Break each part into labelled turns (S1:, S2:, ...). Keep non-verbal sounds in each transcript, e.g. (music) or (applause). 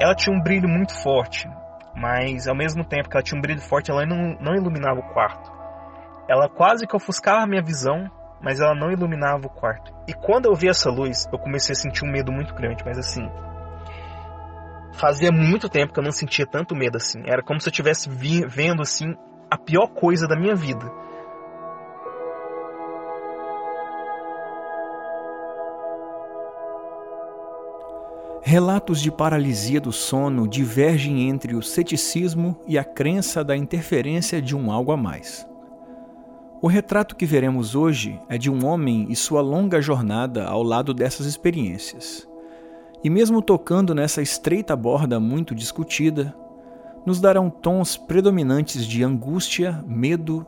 S1: ela tinha um brilho muito forte, mas ao mesmo tempo que ela tinha um brilho forte, ela não, não iluminava o quarto. Ela quase que ofuscava a minha visão, mas ela não iluminava o quarto. E quando eu vi essa luz, eu comecei a sentir um medo muito grande, mas assim, fazia muito tempo que eu não sentia tanto medo assim. Era como se eu estivesse vendo assim a pior coisa da minha vida.
S2: Relatos de paralisia do sono divergem entre o ceticismo e a crença da interferência de um algo a mais. O retrato que veremos hoje é de um homem e sua longa jornada ao lado dessas experiências. E mesmo tocando nessa estreita borda muito discutida, nos darão tons predominantes de angústia, medo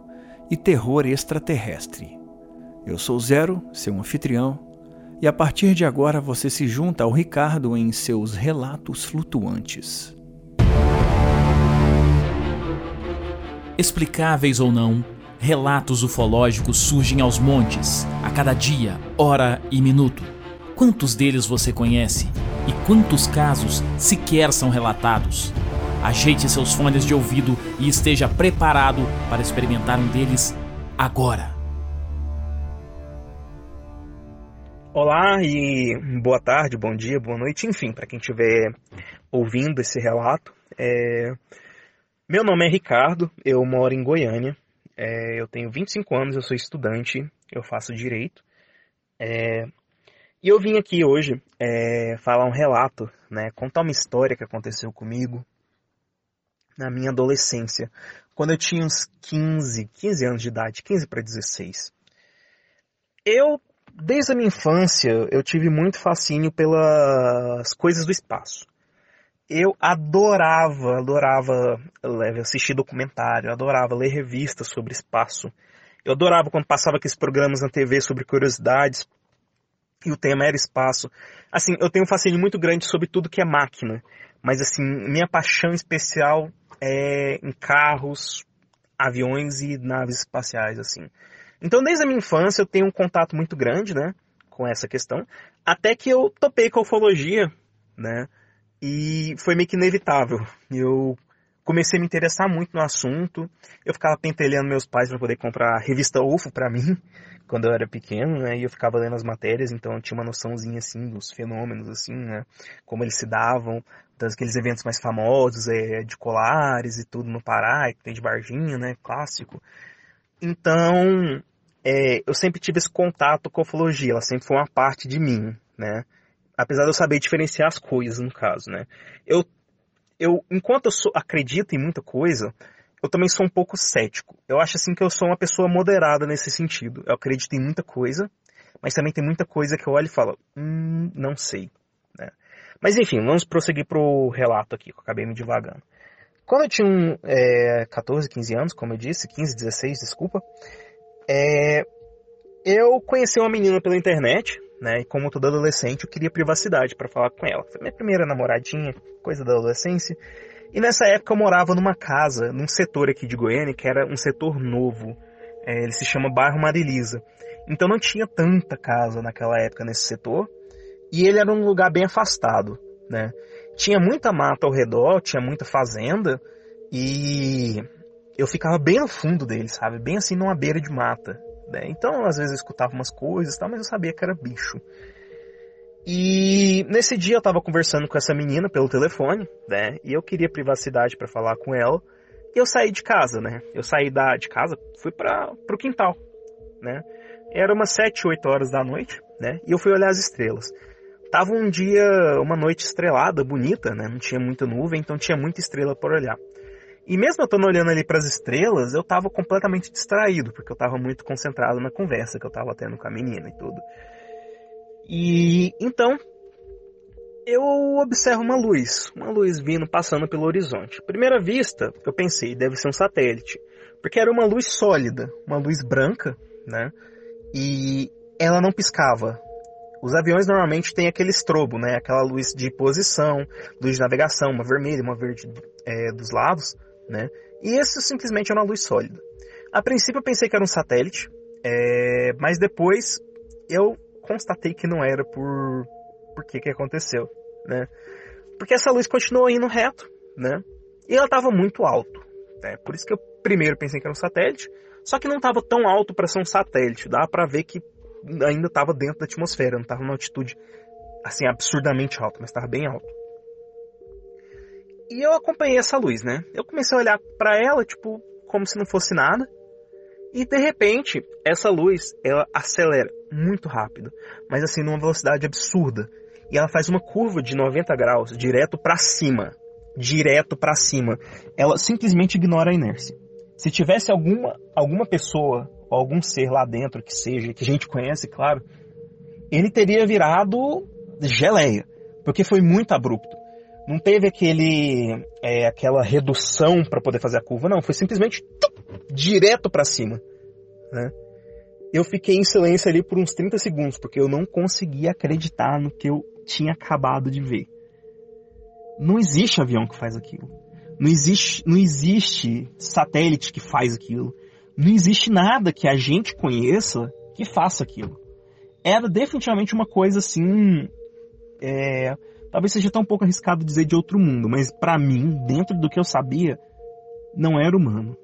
S2: e terror extraterrestre. Eu sou Zero, seu anfitrião, e a partir de agora você se junta ao Ricardo em seus relatos flutuantes.
S3: Explicáveis ou não, relatos ufológicos surgem aos montes, a cada dia, hora e minuto. Quantos deles você conhece? E quantos casos sequer são relatados? Ajeite seus fones de ouvido e esteja preparado para experimentar um deles agora.
S1: Olá e boa tarde, bom dia, boa noite, enfim, para quem estiver ouvindo esse relato. É... Meu nome é Ricardo, eu moro em Goiânia, é... eu tenho 25 anos, eu sou estudante, eu faço direito. É... E eu vim aqui hoje é, falar um relato, né, contar uma história que aconteceu comigo na minha adolescência, quando eu tinha uns 15, 15 anos de idade, 15 para 16. Eu Desde a minha infância, eu tive muito fascínio pelas coisas do espaço. Eu adorava, adorava assistir documentário, adorava ler revistas sobre espaço. Eu adorava quando passava aqueles programas na TV sobre curiosidades e o tema era espaço. Assim, eu tenho um fascínio muito grande sobre tudo que é máquina, mas assim, minha paixão especial é em carros, aviões e naves espaciais, assim. Então, desde a minha infância, eu tenho um contato muito grande, né, com essa questão, até que eu topei com a ufologia, né, e foi meio que inevitável. Eu comecei a me interessar muito no assunto. Eu ficava pentelhando meus pais para poder comprar a revista UFO para mim, (laughs) quando eu era pequeno, né? E eu ficava lendo as matérias, então eu tinha uma noçãozinha assim dos fenômenos assim, né? Como eles se davam, daqueles eventos mais famosos, é, de colares e tudo no Pará, que tem de Varginha, né? Clássico. Então, é, eu sempre tive esse contato com a ufologia, ela sempre foi uma parte de mim, né? Apesar de eu saber diferenciar as coisas, no caso, né? Eu, eu enquanto eu sou, acredito em muita coisa, eu também sou um pouco cético. Eu acho assim que eu sou uma pessoa moderada nesse sentido. Eu acredito em muita coisa, mas também tem muita coisa que eu olho e falo, hum, não sei, né? Mas enfim, vamos prosseguir pro relato aqui, que eu acabei me divagando. Quando eu tinha é, 14, 15 anos, como eu disse, 15, 16, desculpa, é, eu conheci uma menina pela internet, né? E como todo adolescente, eu queria privacidade para falar com ela. Foi minha primeira namoradinha, coisa da adolescência. E nessa época eu morava numa casa, num setor aqui de Goiânia, que era um setor novo. É, ele se chama Bairro Marilisa. Então não tinha tanta casa naquela época nesse setor. E ele era um lugar bem afastado, né? Tinha muita mata ao redor, tinha muita fazenda. E eu ficava bem no fundo dele, sabe? Bem assim numa beira de mata. Né? Então, às vezes eu escutava umas coisas, tal, mas eu sabia que era bicho. E nesse dia eu estava conversando com essa menina pelo telefone, né? E eu queria privacidade para falar com ela. E eu saí de casa, né? Eu saí da, de casa, fui para o quintal, né? Era umas 7, 8 horas da noite, né? E eu fui olhar as estrelas. Tava um dia, uma noite estrelada, bonita, né? Não tinha muita nuvem, então tinha muita estrela por olhar. E mesmo eu estando olhando ali para as estrelas, eu estava completamente distraído, porque eu estava muito concentrado na conversa que eu estava tendo com a menina e tudo. E então eu observo uma luz, uma luz vindo passando pelo horizonte. Primeira vista, eu pensei, deve ser um satélite, porque era uma luz sólida, uma luz branca, né? E ela não piscava. Os aviões normalmente têm aquele estrobo, né? Aquela luz de posição, luz de navegação, uma vermelha, uma verde é, dos lados né? E esse simplesmente é uma luz sólida. A princípio eu pensei que era um satélite, é... mas depois eu constatei que não era por por que que aconteceu, né? porque essa luz continuou indo reto, né? E ela estava muito alto. Né? Por isso que eu primeiro pensei que era um satélite, só que não estava tão alto para ser um satélite. Dá para ver que ainda estava dentro da atmosfera, não estava numa altitude assim absurdamente alta, mas estava bem alto. E eu acompanhei essa luz, né? Eu comecei a olhar para ela, tipo, como se não fosse nada. E de repente, essa luz, ela acelera muito rápido, mas assim numa velocidade absurda. E ela faz uma curva de 90 graus direto para cima, direto para cima. Ela simplesmente ignora a inércia. Se tivesse alguma alguma pessoa ou algum ser lá dentro que seja, que a gente conhece, claro, ele teria virado geleia, porque foi muito abrupto. Não teve aquele é, aquela redução para poder fazer a curva, não. Foi simplesmente direto para cima. Né? Eu fiquei em silêncio ali por uns 30 segundos, porque eu não conseguia acreditar no que eu tinha acabado de ver. Não existe avião que faz aquilo. Não existe, não existe satélite que faz aquilo. Não existe nada que a gente conheça que faça aquilo. Era definitivamente uma coisa assim. É, talvez seja tão pouco arriscado dizer de outro mundo, mas para mim, dentro do que eu sabia, não era humano.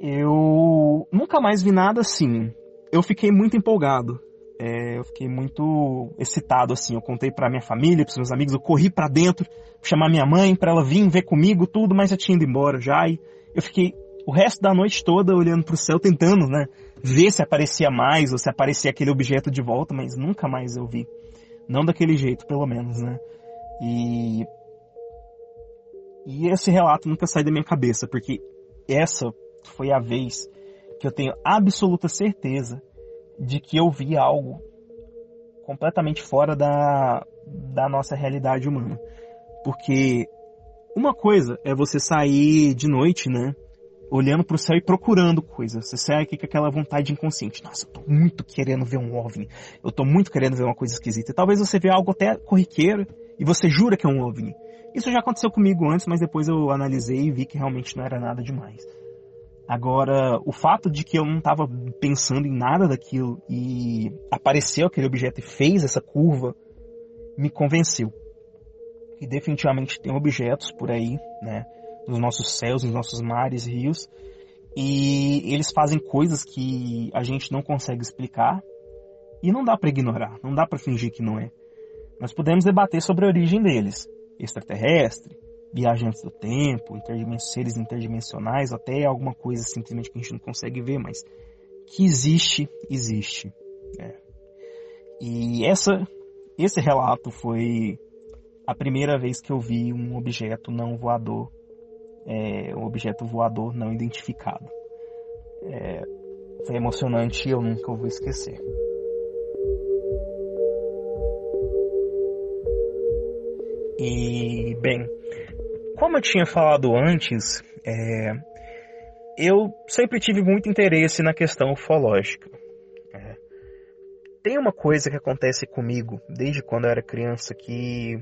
S1: Eu nunca mais vi nada assim. Eu fiquei muito empolgado. É, eu fiquei muito excitado assim. Eu contei para minha família, para meus amigos. Eu corri para dentro, chamar minha mãe para ela vir ver comigo tudo, mas já tinha ido embora já. E eu fiquei o resto da noite toda olhando para o céu, tentando, né, ver se aparecia mais ou se aparecia aquele objeto de volta, mas nunca mais eu vi. Não daquele jeito, pelo menos, né? E e esse relato nunca sai da minha cabeça, porque essa foi a vez que eu tenho absoluta certeza de que eu vi algo completamente fora da, da nossa realidade humana. Porque uma coisa é você sair de noite, né? Olhando para o céu e procurando coisas. Você sai aqui com aquela vontade inconsciente. Nossa, eu tô muito querendo ver um OVNI. Eu tô muito querendo ver uma coisa esquisita. E talvez você vê algo até corriqueiro e você jura que é um OVNI. Isso já aconteceu comigo antes, mas depois eu analisei e vi que realmente não era nada demais. Agora, o fato de que eu não estava pensando em nada daquilo e apareceu aquele objeto e fez essa curva me convenceu. E definitivamente tem objetos por aí, né, nos nossos céus, nos nossos mares, rios, e eles fazem coisas que a gente não consegue explicar e não dá para ignorar, não dá para fingir que não é. Nós podemos debater sobre a origem deles, extraterrestre, viajantes do tempo, seres interdimensionais, até alguma coisa simplesmente que a gente não consegue ver, mas que existe, existe. Né? E essa, esse relato foi a primeira vez que eu vi um objeto não voador, é, um objeto voador não identificado. É, foi emocionante e eu nunca vou esquecer. E, bem, como eu tinha falado antes, é, eu sempre tive muito interesse na questão ufológica. É, tem uma coisa que acontece comigo desde quando eu era criança que,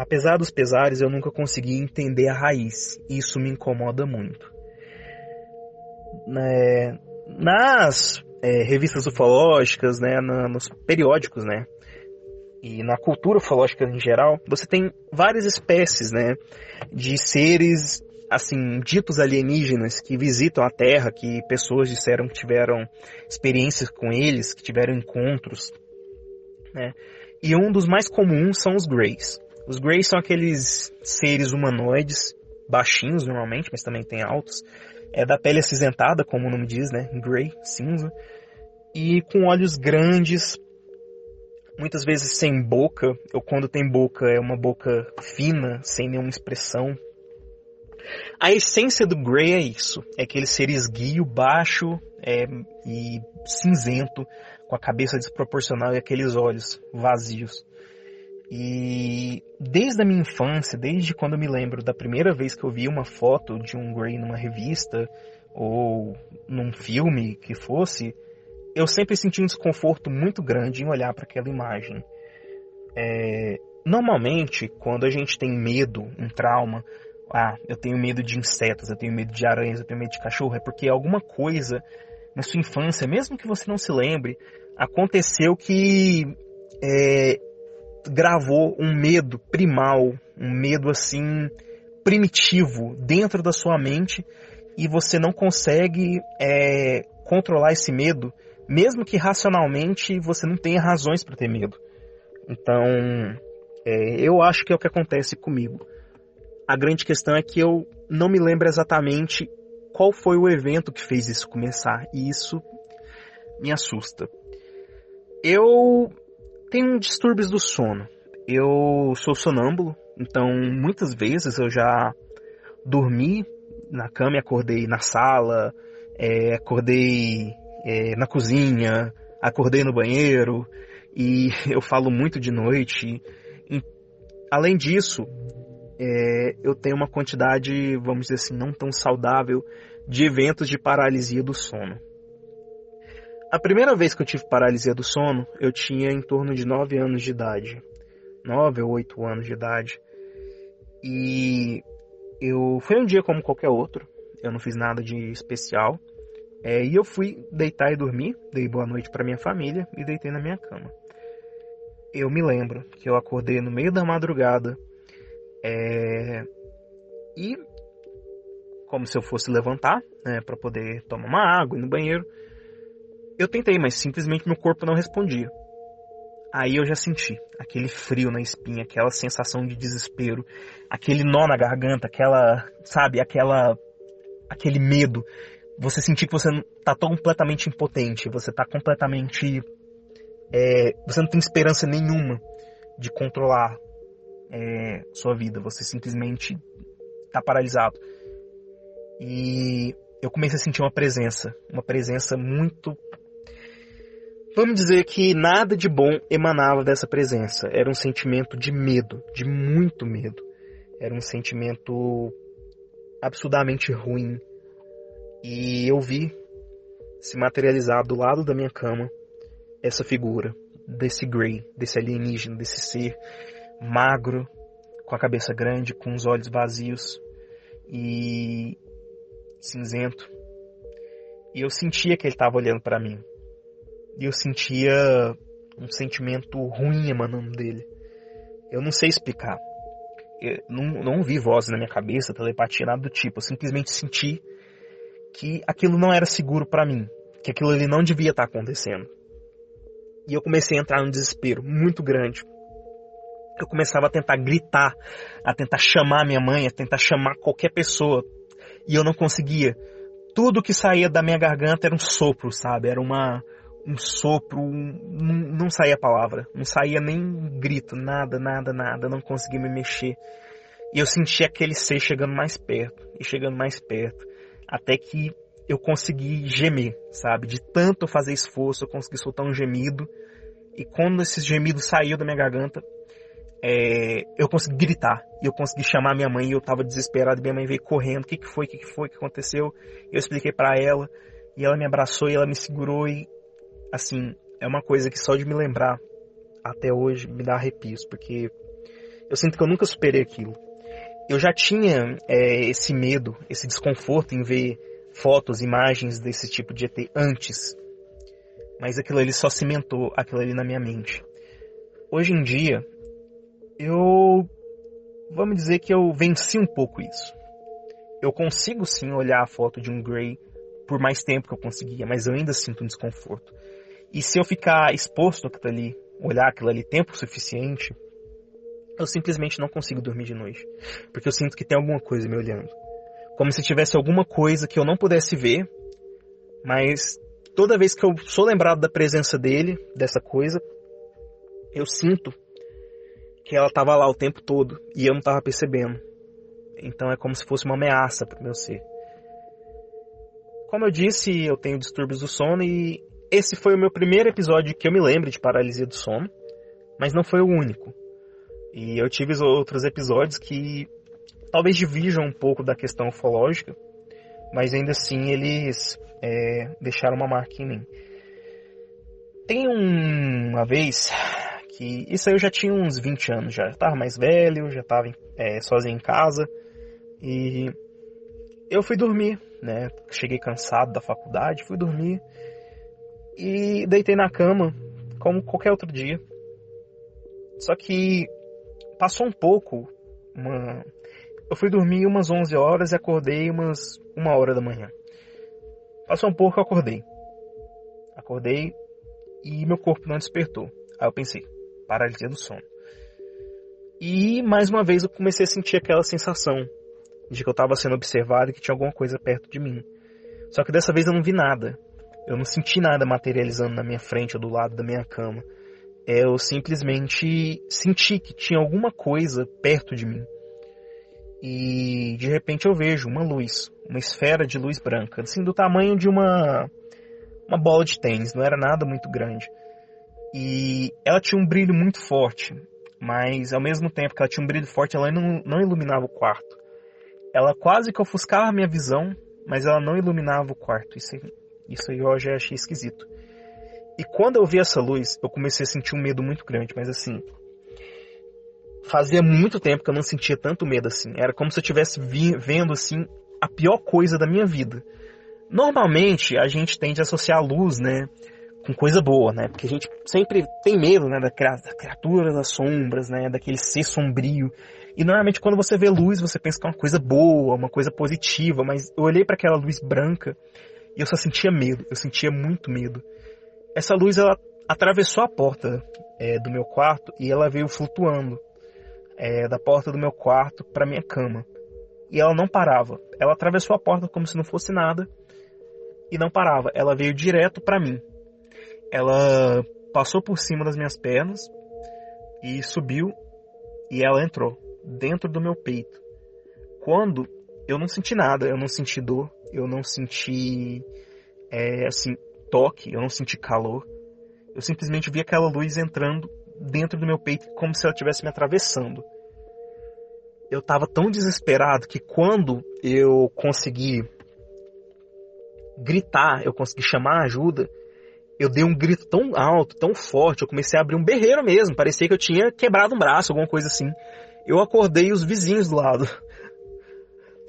S1: apesar dos pesares, eu nunca consegui entender a raiz. Isso me incomoda muito. É, nas é, revistas ufológicas, né, na, nos periódicos, né, e na cultura ufológica em geral, você tem várias espécies, né, de seres assim ditos alienígenas que visitam a Terra, que pessoas disseram que tiveram experiências com eles, que tiveram encontros, né? E um dos mais comuns são os Greys. Os Greys são aqueles seres humanoides, baixinhos normalmente, mas também tem altos, é da pele acinzentada, como o nome diz, né? Grey, cinza, e com olhos grandes, muitas vezes sem boca, ou quando tem boca é uma boca fina, sem nenhuma expressão. A essência do Grey é isso, é aquele ser esguio, baixo é, e cinzento, com a cabeça desproporcional e aqueles olhos vazios. E desde a minha infância, desde quando eu me lembro da primeira vez que eu vi uma foto de um Grey numa revista ou num filme que fosse, eu sempre senti um desconforto muito grande em olhar para aquela imagem. É, normalmente, quando a gente tem medo, um trauma, ah, eu tenho medo de insetos, eu tenho medo de aranhas, eu tenho medo de cachorro, é porque alguma coisa na sua infância, mesmo que você não se lembre, aconteceu que é, gravou um medo primal, um medo assim primitivo dentro da sua mente e você não consegue é, controlar esse medo, mesmo que racionalmente você não tenha razões para ter medo. Então, é, eu acho que é o que acontece comigo. A grande questão é que eu não me lembro exatamente qual foi o evento que fez isso começar, e isso me assusta. Eu tenho distúrbios do sono. Eu sou sonâmbulo, então muitas vezes eu já dormi na cama e acordei na sala, é, acordei é, na cozinha, acordei no banheiro e (laughs) eu falo muito de noite. E, além disso, é, eu tenho uma quantidade, vamos dizer assim, não tão saudável de eventos de paralisia do sono. A primeira vez que eu tive paralisia do sono, eu tinha em torno de 9 anos de idade. 9 ou 8 anos de idade. E eu foi um dia como qualquer outro. Eu não fiz nada de especial. É, e eu fui deitar e dormir, dei boa noite para minha família e deitei na minha cama. Eu me lembro que eu acordei no meio da madrugada é, e como se eu fosse levantar, né, para poder tomar uma água e no banheiro. Eu tentei, mas simplesmente meu corpo não respondia. Aí eu já senti aquele frio na espinha, aquela sensação de desespero, aquele nó na garganta, aquela, sabe, aquela aquele medo. Você sentir que você tá completamente impotente, você tá completamente é, você não tem esperança nenhuma de controlar é, sua vida. Você simplesmente tá paralisado. E eu comecei a sentir uma presença, uma presença muito Vamos dizer que nada de bom emanava dessa presença. Era um sentimento de medo, de muito medo. Era um sentimento absurdamente ruim. E eu vi se materializar do lado da minha cama essa figura desse Grey, desse alienígena, desse ser magro, com a cabeça grande, com os olhos vazios e cinzento. E eu sentia que ele estava olhando para mim e eu sentia um sentimento ruim emanando dele. Eu não sei explicar. Eu não, não vi vozes na minha cabeça, telepatia, nada do tipo. Eu simplesmente senti que aquilo não era seguro para mim. Que aquilo ali não devia estar tá acontecendo. E eu comecei a entrar num desespero muito grande. Eu começava a tentar gritar, a tentar chamar minha mãe, a tentar chamar qualquer pessoa. E eu não conseguia. Tudo que saía da minha garganta era um sopro, sabe? Era uma, um sopro, um, não, saía palavra, não saía nem grito, nada, nada, nada, não conseguia me mexer. E eu senti aquele ser chegando mais perto, e chegando mais perto, até que eu consegui gemer, sabe? De tanto fazer esforço, eu consegui soltar um gemido, e quando esse gemido saiu da minha garganta, é, eu consegui gritar, e eu consegui chamar minha mãe, e eu tava desesperado, minha mãe veio correndo, o que que foi, o que que foi, o que aconteceu? Eu expliquei para ela, e ela me abraçou, e ela me segurou, e assim, é uma coisa que só de me lembrar até hoje me dá arrepios, porque eu sinto que eu nunca superei aquilo. Eu já tinha é, esse medo, esse desconforto em ver fotos, imagens desse tipo de ET antes, mas aquilo ali só cimentou aquilo ali na minha mente. Hoje em dia, eu. Vamos dizer que eu venci um pouco isso. Eu consigo sim olhar a foto de um Grey por mais tempo que eu conseguia, mas eu ainda sinto um desconforto. E se eu ficar exposto àquilo ali, olhar aquilo ali tempo suficiente, eu simplesmente não consigo dormir de noite. Porque eu sinto que tem alguma coisa me olhando. Como se tivesse alguma coisa que eu não pudesse ver, mas toda vez que eu sou lembrado da presença dele, dessa coisa, eu sinto que ela estava lá o tempo todo e eu não estava percebendo. Então é como se fosse uma ameaça para o meu ser. Como eu disse, eu tenho distúrbios do sono e esse foi o meu primeiro episódio que eu me lembro de paralisia do sono, mas não foi o único. E eu tive outros episódios que talvez dividam um pouco da questão ufológica, mas ainda assim eles é, deixaram uma marca em mim. Tem uma vez que. Isso aí eu já tinha uns 20 anos, já estava mais velho, já estava é, sozinho em casa. E eu fui dormir, né? Cheguei cansado da faculdade, fui dormir e deitei na cama, como qualquer outro dia. Só que passou um pouco, uma... eu fui dormir umas 11 horas e acordei umas uma hora da manhã. Passou um pouco, eu acordei. Acordei e meu corpo não despertou. Aí eu pensei, paralisia do sono. E mais uma vez eu comecei a sentir aquela sensação de que eu estava sendo observado e que tinha alguma coisa perto de mim. Só que dessa vez eu não vi nada. Eu não senti nada materializando na minha frente ou do lado da minha cama. Eu simplesmente senti que tinha alguma coisa perto de mim. E de repente eu vejo uma luz, uma esfera de luz branca, assim do tamanho de uma uma bola de tênis, não era nada muito grande. E ela tinha um brilho muito forte, mas ao mesmo tempo que ela tinha um brilho forte, ela não, não iluminava o quarto. Ela quase que ofuscava a minha visão, mas ela não iluminava o quarto. Isso, isso eu já achei esquisito. E quando eu vi essa luz, eu comecei a sentir um medo muito grande, mas assim. Fazia muito tempo que eu não sentia tanto medo assim. Era como se eu estivesse vendo assim a pior coisa da minha vida. Normalmente a gente tende a associar a luz, né, com coisa boa, né? Porque a gente sempre tem medo, né, da criatura das sombras, né, daquele ser sombrio. E normalmente quando você vê luz, você pensa que é uma coisa boa, uma coisa positiva, mas eu olhei para aquela luz branca e eu só sentia medo, eu sentia muito medo. Essa luz ela atravessou a porta é, do meu quarto e ela veio flutuando é, da porta do meu quarto para minha cama. E ela não parava. Ela atravessou a porta como se não fosse nada e não parava. Ela veio direto para mim. Ela passou por cima das minhas pernas e subiu e ela entrou dentro do meu peito. Quando eu não senti nada, eu não senti dor, eu não senti é, assim toque, eu não senti calor. Eu simplesmente vi aquela luz entrando dentro do meu peito como se ela estivesse me atravessando. Eu estava tão desesperado que quando eu consegui gritar, eu consegui chamar ajuda, eu dei um grito tão alto, tão forte, eu comecei a abrir um berreiro mesmo, parecia que eu tinha quebrado um braço, alguma coisa assim. Eu acordei os vizinhos do lado.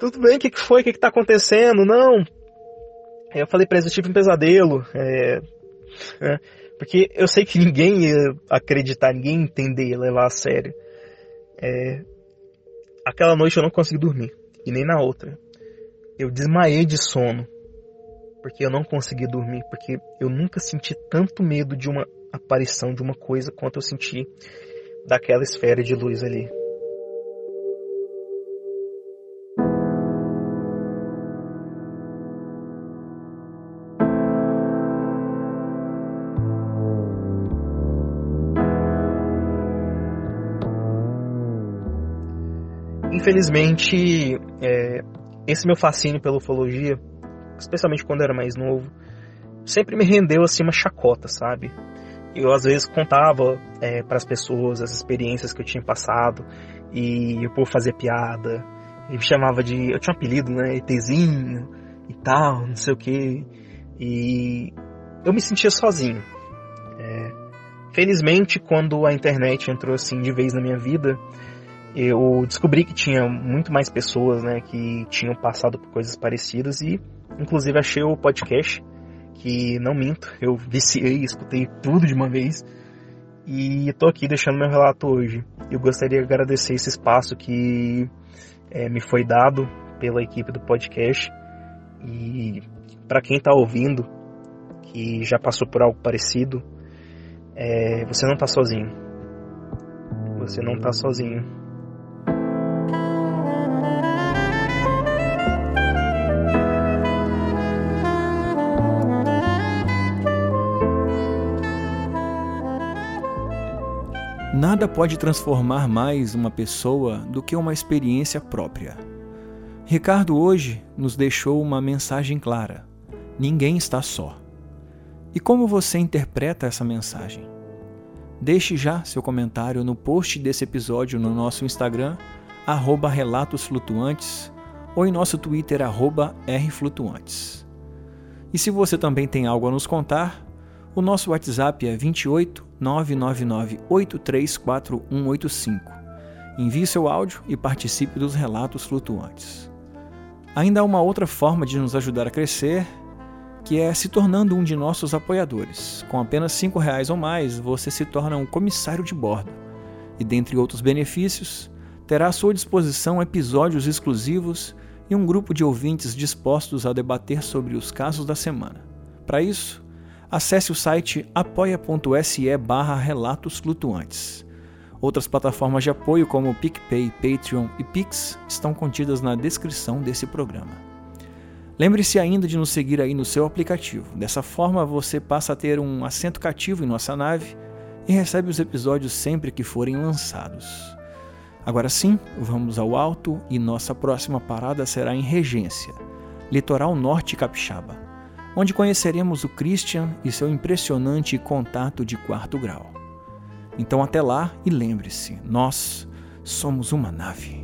S1: Tudo bem, o que, que foi? O que, que tá acontecendo? Não. Eu falei pra eles, eu tive um pesadelo. É, é, porque eu sei que ninguém ia acreditar, ninguém ia entender, ia levar a sério. É, aquela noite eu não consegui dormir. E nem na outra. Eu desmaiei de sono porque eu não consegui dormir, porque eu nunca senti tanto medo de uma aparição de uma coisa quanto eu senti daquela esfera de luz ali. Infelizmente, é, esse meu fascínio pela ufologia especialmente quando eu era mais novo, sempre me rendeu assim uma chacota, sabe? Eu às vezes contava é, para as pessoas as experiências que eu tinha passado e o povo fazia piada e me chamava de, eu tinha um apelido, né, ETzinho e tal, não sei o que e eu me sentia sozinho. É, felizmente, quando a internet entrou assim de vez na minha vida, eu descobri que tinha muito mais pessoas, né, que tinham passado por coisas parecidas e Inclusive achei o podcast, que não minto, eu viciei, escutei tudo de uma vez. E estou aqui deixando meu relato hoje. Eu gostaria de agradecer esse espaço que é, me foi dado pela equipe do podcast. E para quem está ouvindo, que já passou por algo parecido, é, você não está sozinho. Você não está sozinho.
S2: Nada pode transformar mais uma pessoa do que uma experiência própria. Ricardo hoje nos deixou uma mensagem clara: ninguém está só. E como você interpreta essa mensagem? Deixe já seu comentário no post desse episódio no nosso Instagram, arroba Relatos Flutuantes, ou em nosso Twitter, Rflutuantes. E se você também tem algo a nos contar, o nosso WhatsApp é 28 999 834185. Envie seu áudio e participe dos relatos flutuantes. Ainda há uma outra forma de nos ajudar a crescer, que é se tornando um de nossos apoiadores. Com apenas R$ reais ou mais, você se torna um comissário de bordo. E dentre outros benefícios, terá à sua disposição episódios exclusivos e um grupo de ouvintes dispostos a debater sobre os casos da semana. Para isso, acesse o site apoia.se barra relatos flutuantes. Outras plataformas de apoio como PicPay, Patreon e Pix estão contidas na descrição desse programa. Lembre-se ainda de nos seguir aí no seu aplicativo. Dessa forma você passa a ter um assento cativo em nossa nave e recebe os episódios sempre que forem lançados. Agora sim, vamos ao alto e nossa próxima parada será em Regência, litoral norte capixaba, onde conheceremos o Christian e seu impressionante contato de quarto grau. Então até lá e lembre-se, nós somos uma nave.